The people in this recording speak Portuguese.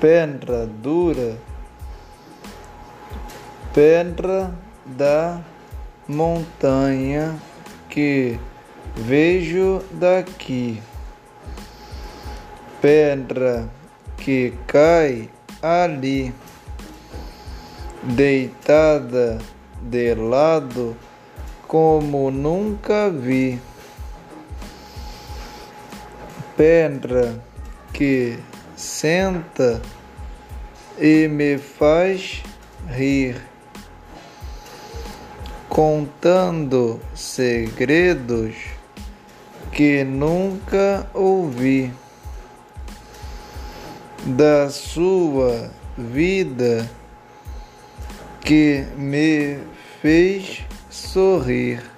pedra dura, pedra da montanha que vejo daqui, pedra que cai ali, deitada de lado como nunca vi, pedra que senta e me faz rir, contando segredos que nunca ouvi da sua vida que me fez sorrir.